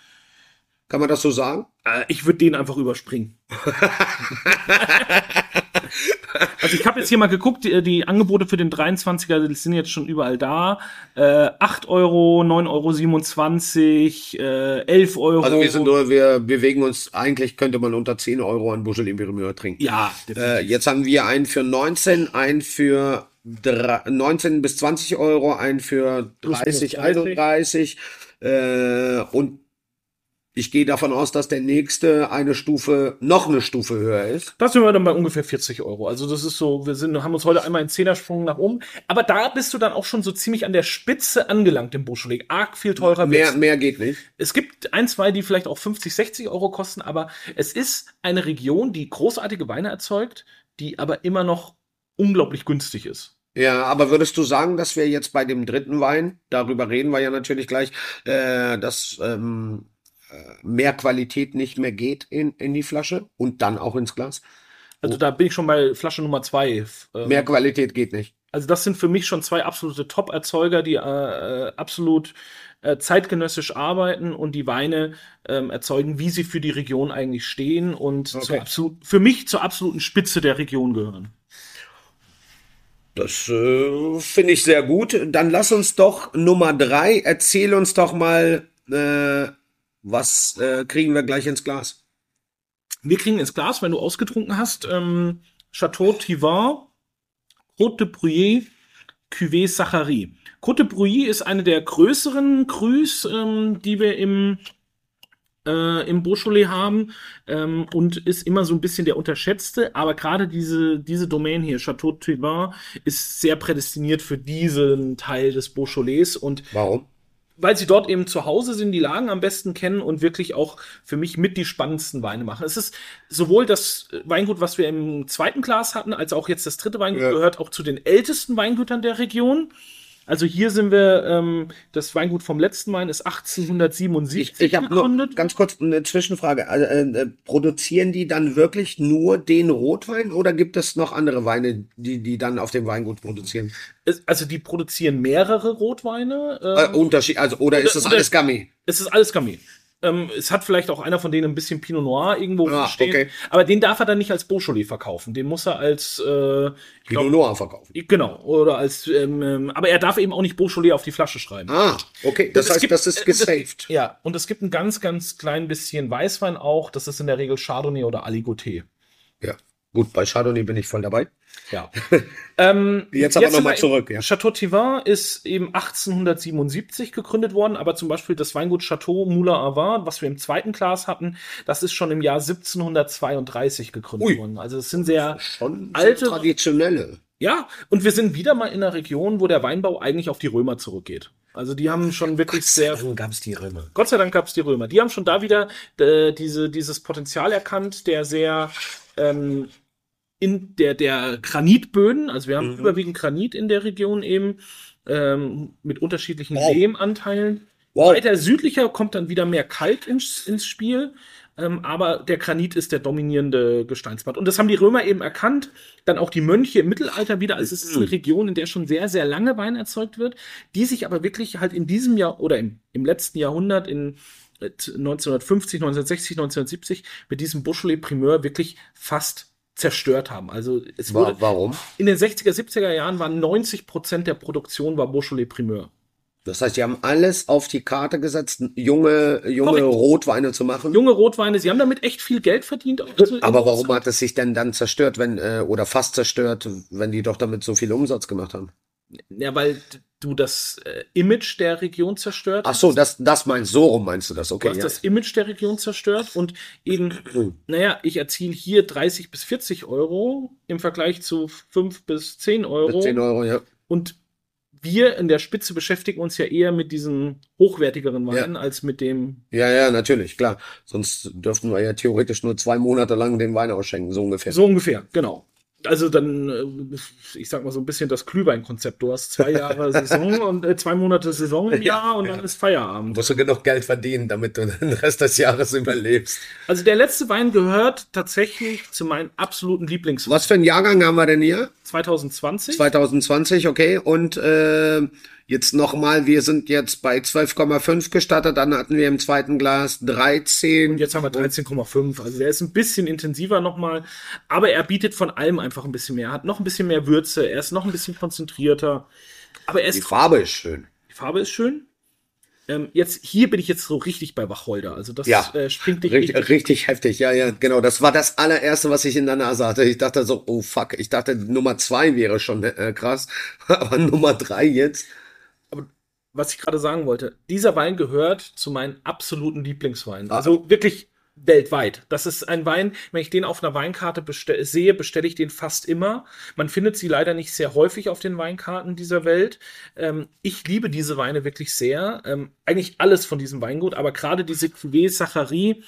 Kann man das so sagen? Äh, Ich würde den einfach überspringen. also ich habe jetzt hier mal geguckt, die, die Angebote für den 23er die sind jetzt schon überall da. Äh, 8 Euro, 9,27 Euro, äh, 11 Euro. Also wir sind nur, wir bewegen uns, eigentlich könnte man unter 10 Euro an Beaujolais Primeur trinken. ja, Äh, jetzt haben wir einen für 19, einen für dre- 19 bis 20 Euro, einen für Plus, 30, minus 30. 31. Äh, und ich gehe davon aus, dass der nächste eine Stufe, noch eine Stufe höher ist. Da sind wir dann bei ungefähr 40 Euro. Also das ist so, wir sind, haben uns heute einmal einen Zehnersprung nach oben. Aber da bist du dann auch schon so ziemlich an der Spitze angelangt im Beaujolais. Arg viel teurer Mehr, wird's. mehr geht nicht. Es gibt ein, zwei, die vielleicht auch 50, 60 Euro kosten, aber es ist eine Region, die großartige Weine erzeugt, die aber immer noch unglaublich günstig ist. Ja, aber würdest du sagen, dass wir jetzt bei dem dritten Wein, darüber reden wir ja natürlich gleich, äh, dass ähm, äh, mehr Qualität nicht mehr geht in, in die Flasche und dann auch ins Glas? Also da bin ich schon bei Flasche Nummer zwei. Ähm, Mehr Qualität geht nicht. Also das sind für mich schon zwei absolute Top-Erzeuger, die äh, äh, absolut äh, zeitgenössisch arbeiten und die Weine ähm, erzeugen, wie sie für die Region eigentlich stehen und Okay. absolut, für mich zur absoluten Spitze der Region gehören. Das äh, finde ich sehr gut. Dann lass uns doch Nummer drei, erzähl uns doch mal, äh, was äh, kriegen wir gleich ins Glas? Wir kriegen ins Glas, wenn du ausgetrunken hast, ähm, Chateau Tivin, Côte de Bruyère, Cuvée Sachary. Côte de Bruyère ist eine der größeren Crus, ähm, die wir im äh, im Beaujolais haben ähm, und ist immer so ein bisschen der unterschätzte, aber gerade diese, diese Domain hier, Chateau Tivin, ist sehr prädestiniert für diesen Teil des Beaujolais und Warum? Weil sie dort eben zu Hause sind, die Lagen am besten kennen und wirklich auch für mich mit die spannendsten Weine machen. Es ist sowohl das Weingut, was wir im zweiten Glas hatten, als auch jetzt das dritte Weingut, Ja. gehört auch zu den ältesten Weingütern der Region. Also hier sind wir, ähm, das Weingut vom letzten Wein ist 1877 Ich, ich habe nur gegründet. ganz kurz eine Zwischenfrage. Also, äh, äh, produzieren die dann wirklich nur den Rotwein oder gibt es noch andere Weine, die die dann auf dem Weingut produzieren? Also die produzieren mehrere Rotweine. Äh, ähm, Unterschied, also oder ist das alles Gamay? Es ist alles Gamay. Ähm, es hat vielleicht auch einer von denen ein bisschen Pinot Noir irgendwo Ah, stehen. okay. Aber den darf er dann nicht als Beaujolais verkaufen. Den muss er als, äh, Pinot Noir verkaufen. genau, oder als, ähm, ähm, aber er darf eben auch nicht Beaujolais auf die Flasche schreiben. Ah, okay. Das es heißt, gibt- das ist äh, das- gesaved. Ja, und es gibt ein ganz, ganz klein bisschen Weißwein auch. Das ist in der Regel Chardonnay oder Aligoté. Gut, bei Chardonnay bin ich voll dabei. Ja. ähm, Jetzt aber noch sind mal wir zurück, ja. Chateau Tivin ist eben 1877 gegründet worden, aber zum Beispiel das Weingut Chateau Moulin Vin, was wir im zweiten Glas hatten, das ist schon im Jahr 1732 gegründet Ui. worden. Also es sind sehr Schon Alte- traditionelle. ja, und wir sind wieder mal in einer Region, wo der Weinbau eigentlich auf die Römer zurückgeht. Also die haben schon wirklich sehr gab es die Römer. Gott sei Dank gab es die Römer. Die haben schon da wieder äh, diese, dieses Potenzial erkannt, der sehr ähm, in der, der Granitböden, also wir haben Mhm. überwiegend Granit in der Region eben, ähm, mit unterschiedlichen Wow. Lehmanteilen. Wow. Weiter südlicher kommt dann wieder mehr Kalk ins, ins Spiel. Ähm, aber der Granit ist der dominierende Gesteinsbad. Und das haben die Römer eben erkannt. Dann auch die Mönche im Mittelalter wieder. Also es ist eine Region, in der schon sehr, sehr lange Wein erzeugt wird, die sich aber wirklich halt in diesem Jahr oder im, im letzten Jahrhundert, in äh, 1950, 1960, 1970, mit diesem Beaujolais Primeur wirklich fast zerstört haben. Also es wurde, Wa- Warum? in den 60er, 70er Jahren waren 90 Prozent der Produktion war Beaujolais Primeur. Das heißt, die haben alles auf die Karte gesetzt, junge, junge Korrekt. Rotweine zu machen. Junge Rotweine, sie haben damit echt viel Geld verdient. Also Aber warum hat es sich denn dann zerstört, wenn, äh, oder fast zerstört, wenn die doch damit so viel Umsatz gemacht haben? Ja, weil du das äh, Image der Region zerstört Ach so, das, das meinst, so rum meinst du das, Du okay. hast Ja. das Image der Region zerstört und eben, naja, ich erziele hier 30 bis 40 Euro im Vergleich zu 5 bis 10 Euro. Mit 10 Euro, ja. Und wir in der Spitze beschäftigen uns ja eher mit diesen hochwertigeren Weinen Ja. als mit dem. Ja, ja, natürlich, klar. Sonst dürften wir ja theoretisch nur zwei Monate lang den Wein ausschenken, so ungefähr. So ungefähr, genau. Also dann, äh, ich sag mal so ein bisschen das Glühwein-Konzept. Du hast zwei Jahre Saison und äh, zwei Monate Saison im Ja, Jahr und dann ja. ist Feierabend. musst du genug Geld verdienen, damit du den Rest des Jahres überlebst. Also der letzte Wein gehört tatsächlich zu meinen absoluten Lieblingsweinen. Was für einen Jahrgang haben wir denn hier? 2020. 2020, okay. Und äh, jetzt nochmal, wir sind jetzt bei 12,5 gestartet, dann hatten wir im zweiten Glas 13. Und jetzt haben wir 13,5. Also der ist ein bisschen intensiver nochmal. Aber er bietet von allem einfach ein bisschen mehr. Er hat noch ein bisschen mehr Würze. Er ist noch ein bisschen konzentrierter. Aber er Die ist, Farbe ist schön. die Farbe ist schön. Ähm, jetzt, hier bin ich jetzt so richtig bei Wacholder. Also das Ja. äh, springt dich Richtig, richtig. richtig heftig, ja, ja, genau. Das war das allererste, was ich in der Nase hatte. Ich dachte so, oh fuck, ich dachte Nummer zwei wäre schon äh, krass, aber Nummer drei jetzt. Was ich gerade sagen wollte. Dieser Wein gehört zu meinen absoluten Lieblingsweinen. Ah. Also wirklich weltweit. Das ist ein Wein, wenn ich den auf einer Weinkarte bestell, sehe, bestelle ich den fast immer. Man findet sie leider nicht sehr häufig auf den Weinkarten dieser Welt. Ähm, ich liebe diese Weine wirklich sehr. Ähm, eigentlich alles von diesem Weingut, aber gerade diese Cuvée Sachary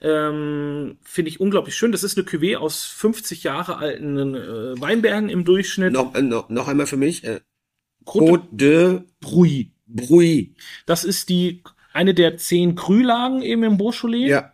ähm, finde ich unglaublich schön. Das ist eine Cuvée aus 50 Jahre alten äh, Weinbergen im Durchschnitt. Noch, äh, noch, noch einmal für mich. Äh, Côte de Brouilly. Brouilly. Das ist die eine der zehn Krühlagen eben im Beaujolais. Ja,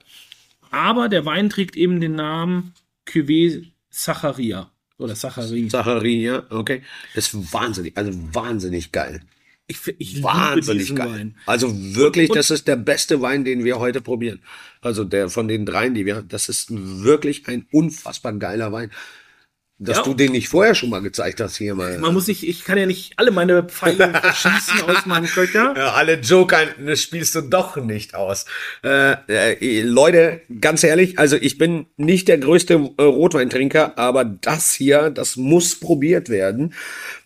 Aber der Wein trägt eben den Namen Cuvée Sacharia. Oder Sachari. Zachary, ja, okay. Das ist wahnsinnig, also wahnsinnig geil. Ich, ich Wahnsinnig geil. Wein. Also wirklich, Und- das ist der beste Wein, den wir heute probieren. Also der von den dreien, die wir, das ist wirklich ein unfassbar geiler Wein. Dass Ja. du den nicht vorher schon mal gezeigt hast hier mal. Man muss nicht, ich kann ja nicht alle meine Pfeile schießen aus meinem Köcher. Ja, alle Joker, spielst du doch nicht aus. Äh, äh, Leute, ganz ehrlich, also ich bin nicht der größte äh, Rotweintrinker, aber das hier, das muss probiert werden.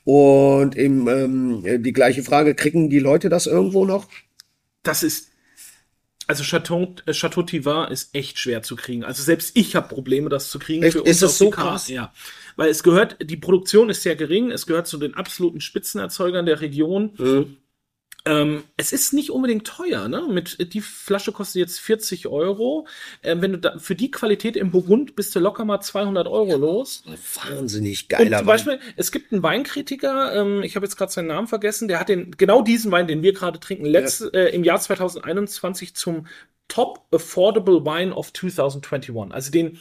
Und im, ähm, die gleiche Frage, kriegen die Leute das irgendwo noch? Das ist, also Chateau, äh, Chateau Tivin ist echt schwer zu kriegen. Also selbst ich habe Probleme, das zu kriegen. Echt? Ist das so krass? Ja. Weil es gehört, die Produktion ist sehr gering, es gehört zu den absoluten Spitzenerzeugern der Region. Hm. Ähm, es ist nicht unbedingt teuer, ne? Mit, die Flasche kostet jetzt 40 Euro. Ähm, wenn du da, für die Qualität im Burgund bist du locker mal 200 Euro los. Wahnsinnig Und geiler zum Wein. Beispiel, es gibt einen Weinkritiker, ähm, ich habe jetzt gerade seinen Namen vergessen, der hat den, genau diesen Wein, den wir gerade trinken, letzt, äh, im Jahr 2021 zum Top Affordable Wine of 2021. Also den,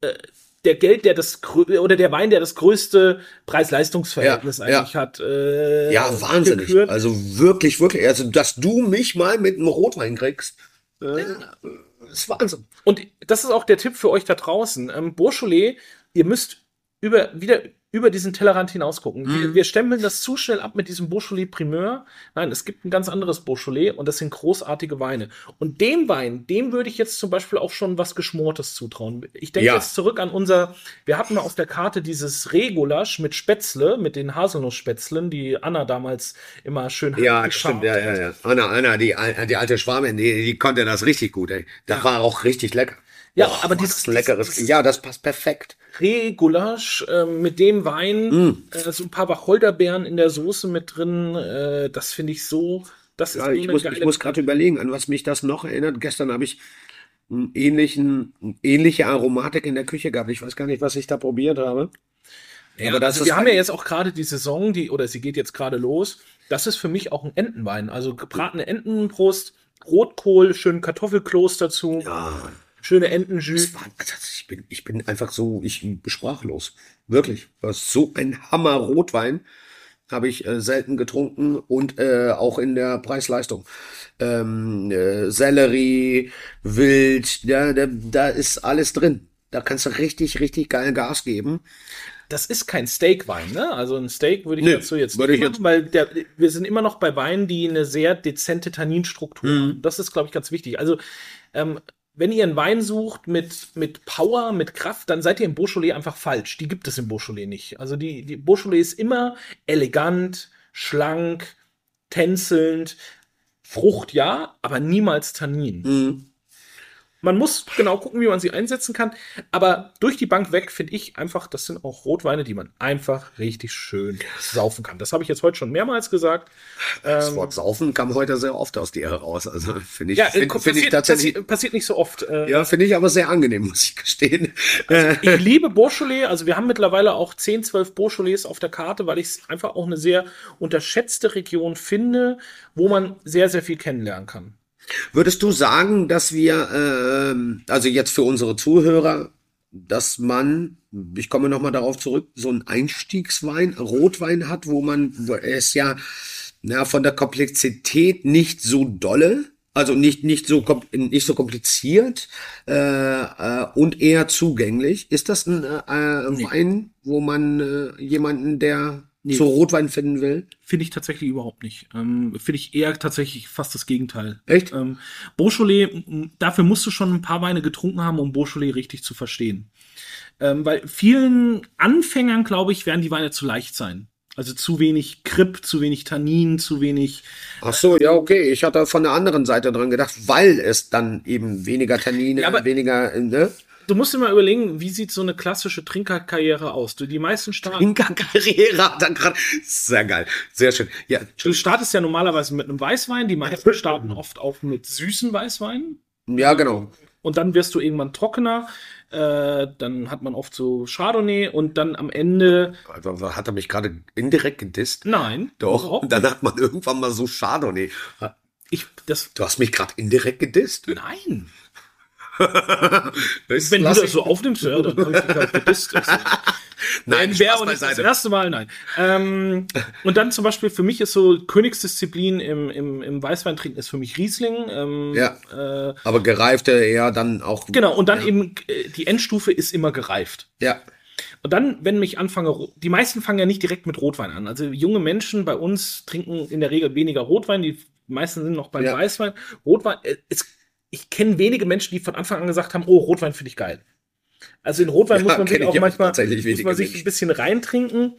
äh, der Geld, der das oder der Wein, der das größte Preis-Leistungs-Verhältnis Ja, ja. eigentlich hat. Äh, Ja, wahnsinnig. gekürt. Also wirklich, wirklich. Also, dass du mich mal mit einem Rotwein kriegst, äh, ist Wahnsinn. Und das ist auch der Tipp für euch da draußen. Ähm, Beaujolais, ihr müsst über, wieder über diesen Tellerrand hinaus gucken. Mhm. Wir, wir stempeln das zu schnell ab mit diesem Beaujolais Primeur. Nein, es gibt ein ganz anderes Beaujolais und das sind großartige Weine. Und dem Wein, dem würde ich jetzt zum Beispiel auch schon was Geschmortes zutrauen. Ich denke Ja. jetzt zurück an unser, wir hatten mal auf der Karte dieses Regulasch mit Spätzle, mit den Haselnussspätzlen, die Anna damals immer schön Ja, geschart stimmt, ja, ja, ja. Anna, Anna, die, die alte Schwamin, die, die konnte das richtig gut, ey. Das war auch richtig lecker. Ja, Boah, aber dieses- leckeres. dieses- ja, das passt perfekt. Reh-Gulasch äh, mit dem Wein, Mm. äh, so ein paar Wacholderbeeren in der Soße mit drin. Äh, das finde ich so. Das ist Ja, so ich muss, ich muss gerade überlegen, an was mich das noch erinnert. Gestern habe ich einen ähnlichen, eine ähnliche Aromatik in der Küche gehabt. Ich weiß gar nicht, was ich da probiert habe. Ja, aber das also ist wir haben ja jetzt auch gerade die Saison, die oder sie geht jetzt gerade los. Das ist für mich auch ein Entenwein, also gebratene Entenbrust, Rotkohl, schön Kartoffelkloß dazu, Ja, schöne Entenjus. das bin, ich bin einfach so, ich bin sprachlos. Wirklich. So ein Hammer Rotwein habe ich äh, selten getrunken und äh, auch in der Preis-Leistung. Ähm, äh, Sellerie, Wild, ja, da, da ist alles drin. Da kannst du richtig, richtig geil Gas geben. Das ist kein Steakwein, ne? Also ein Steak würde ich Nee, dazu jetzt nicht ich machen, weil der, wir sind immer noch bei Weinen, die eine sehr dezente Tanninstruktur Mhm. haben. Das ist, glaube ich, ganz wichtig. Also, ähm, wenn ihr einen Wein sucht mit, mit Power, mit Kraft, dann seid ihr im Beaujolais einfach falsch. Die gibt es im Beaujolais nicht. Also die, die Beaujolais ist immer elegant, schlank, tänzelnd, Frucht ja, aber niemals Tannin. Mhm. Man muss genau gucken, wie man sie einsetzen kann. Aber durch die Bank weg finde ich einfach, das sind auch Rotweine, die man einfach richtig schön saufen kann. Das habe ich jetzt heute schon mehrmals gesagt. Das Wort Saufen kam heute sehr oft aus dir heraus. Also finde ich, Ja, äh, find, passiert, find ich tatsächlich, passiert, passiert nicht so oft. Äh, ja, finde ich aber sehr angenehm, muss ich gestehen. Äh, Ich liebe Beaujolais, also wir haben mittlerweile auch 10, 12 Beaujolais auf der Karte, weil ich es einfach auch eine sehr unterschätzte Region finde, wo man sehr, sehr viel kennenlernen kann. Würdest du sagen, dass wir, ähm, also jetzt für unsere Zuhörer, dass man, ich komme nochmal darauf zurück, so einen Einstiegswein, Rotwein hat, wo man, wo er ist ja na, von der Komplexität nicht so dolle, also nicht, nicht, so, nicht so kompliziert äh, äh, und eher zugänglich. Ist das ein äh, äh, Wein, wo man äh, jemanden, der zu Rotwein finden will? Finde ich tatsächlich überhaupt nicht. Ähm, Finde ich eher tatsächlich fast das Gegenteil. Echt? Ähm, Beaujolais, dafür musst du schon ein paar Weine getrunken haben, um Beaujolais richtig zu verstehen. Ähm, weil vielen Anfängern, glaube ich, werden die Weine zu leicht sein. Also zu wenig Kripp, zu wenig Tannin, zu wenig. Ach so, ja, okay. Ich hatte von der anderen Seite dran gedacht, weil es dann eben weniger Tannine, Ja, aber- weniger, äh, ne? Du musst dir mal überlegen, wie sieht so eine klassische Trinkerkarriere aus? Du, die meisten starten. Inka Carrera dann gerade. Sehr geil. Sehr schön. Ja, Du startest ja normalerweise mit einem Weißwein, die meisten starten oft auch mit süßen Weißweinen. ja, genau. Und dann wirst du irgendwann trockener. Äh, dann hat man oft so Chardonnay und dann am Ende. Also, hat er mich gerade indirekt gedisst? Nein. Doch. überhaupt Und dann hat man irgendwann mal so Chardonnay. Ich, das, Du hast mich gerade indirekt gedisst. nein. Wenn du das so aufnimmst, ja, dann habe ich dich halt gedisst. Das- Nein, Spaß und nicht das erste Mal, nein. Ähm, und dann zum Beispiel für mich ist so Königsdisziplin im, im, im Weißweintrinken ist für mich Riesling. Ähm, Ja. Äh, Aber gereifte eher dann auch. genau, und dann eben äh, die Endstufe ist immer gereift. Ja. Und dann, wenn mich anfange, die meisten fangen ja nicht direkt mit Rotwein an. Also junge Menschen bei uns trinken in der Regel weniger Rotwein, die meisten sind noch beim Ja. Weißwein. Rotwein, äh, es, ich kenne wenige Menschen, die von Anfang an gesagt haben, oh, Rotwein finde ich geil. Also in Rotwein Ja, muss man sich ich auch auch manchmal tatsächlich muss man sich Menschen. ein bisschen reintrinken.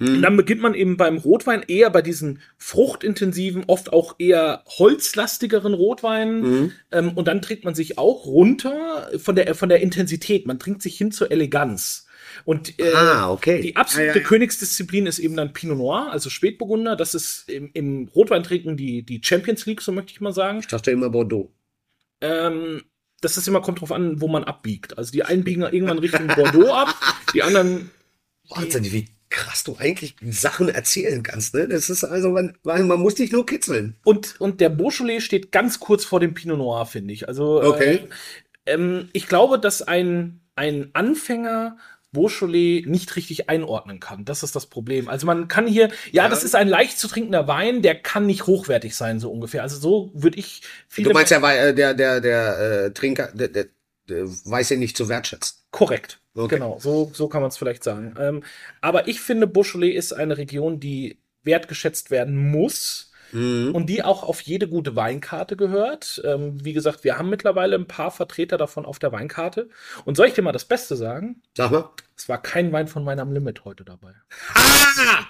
Hm. Und dann beginnt man eben beim Rotwein eher bei diesen fruchtintensiven, oft auch eher holzlastigeren Rotweinen. Mhm. Ähm, und dann trinkt man sich auch runter von der, von der Intensität. Man trinkt sich hin zur Eleganz. Und äh, Ah, okay. die absolute ja, ja. Königsdisziplin ist eben dann Pinot Noir, also Spätburgunder. Das ist im, im Rotweintrinken die, die Champions League, so möchte ich mal sagen. Ich dachte immer Bordeaux. Ähm, das ist immer, kommt drauf an, wo man abbiegt. Also die einen biegen irgendwann Richtung Bordeaux ab, die anderen Wahnsinn, wie krass du eigentlich Sachen erzählen kannst, ne? Das ist also, man, man muss dich nur kitzeln. Und, und der Beaujolais steht ganz kurz vor dem Pinot Noir, finde ich. Also, Okay. äh, ähm, ich glaube, dass ein, ein Anfänger Beaujolais nicht richtig einordnen kann. Das ist das Problem. Also man kann hier, ja, Ja. das ist ein leicht zu trinkender Wein, der kann nicht hochwertig sein, so ungefähr. Also so würde ich viele. Du meinst ja, weil äh, der, der, der äh, Trinker, der, der, der weiß ja nicht zu wertschätzen. Korrekt. Okay. Genau, so, so kann man es vielleicht sagen. Ähm, aber ich finde, Beaujolais ist eine Region, die wertgeschätzt werden muss Mhm. und die auch auf jede gute Weinkarte gehört. Ähm, wie gesagt, wir haben mittlerweile ein paar Vertreter davon auf der Weinkarte. Und soll ich dir mal das Beste sagen? Sag mal. Es war kein Wein von meinem Limit heute dabei. Ah!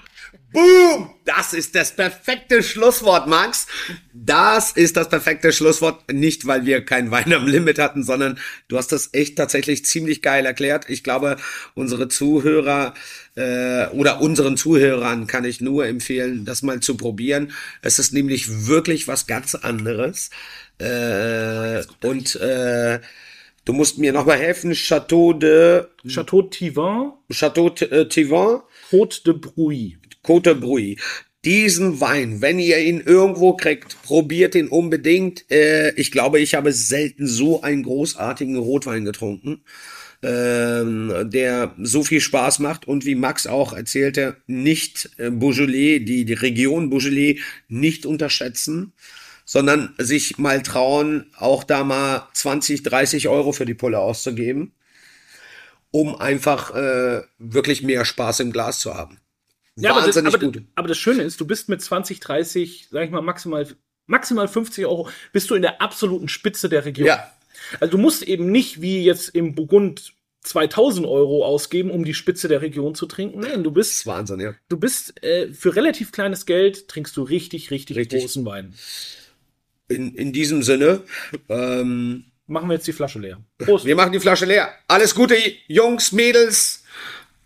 Boom! Das ist das perfekte Schlusswort, Max. Das ist das perfekte Schlusswort. Nicht, weil wir kein Wein am Limit hatten, sondern du hast das echt tatsächlich ziemlich geil erklärt. Ich glaube, unsere Zuhörer äh, oder unseren Zuhörern kann ich nur empfehlen, das mal zu probieren. Es ist nämlich wirklich was ganz anderes. Äh, und äh, du musst mir nochmal helfen. Chateau de Chateau Tivin, Chateau äh, Tivin. Côte de Bruy. Côte Bruy. Diesen Wein, wenn ihr ihn irgendwo kriegt, probiert ihn unbedingt. Äh, ich glaube, ich habe selten so einen großartigen Rotwein getrunken, ähm, der so viel Spaß macht und wie Max auch erzählte, nicht äh, Beaujolais, die, die Region Beaujolais nicht unterschätzen, sondern sich mal trauen, auch da mal 20, 30 Euro für die Pulle auszugeben, um einfach äh, wirklich mehr Spaß im Glas zu haben. Ja, aber das, Wahnsinnig aber, gut. aber das Schöne ist, du bist mit 20, 30, sag ich mal, maximal, maximal 50 Euro, bist du in der absoluten Spitze der Region. Ja. Also du musst eben nicht wie jetzt im Burgund 2000 Euro ausgeben, um die Spitze der Region zu trinken. Nein, du Das bist, ist Wahnsinn, ja. du bist äh, für relativ kleines Geld trinkst du richtig, richtig, Richtig. großen Wein. In, in diesem Sinne, ähm, machen wir jetzt die Flasche leer. Prost. Wir machen die Flasche leer. Alles Gute, Jungs, Mädels,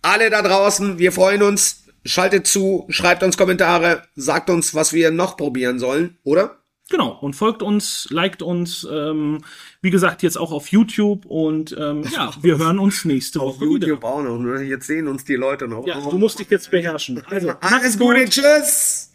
alle da draußen. Wir freuen uns. Schaltet zu, schreibt uns Kommentare, sagt uns, was wir noch probieren sollen, oder? Genau, und folgt uns, liked uns, ähm, wie gesagt, jetzt auch auf YouTube und ähm, ja, wir hören uns nächste Auf Woche wieder. YouTube auch noch. ne? Jetzt sehen uns die Leute noch. Ja, du musst dich jetzt beherrschen. Also, Alles Gute, tschüss.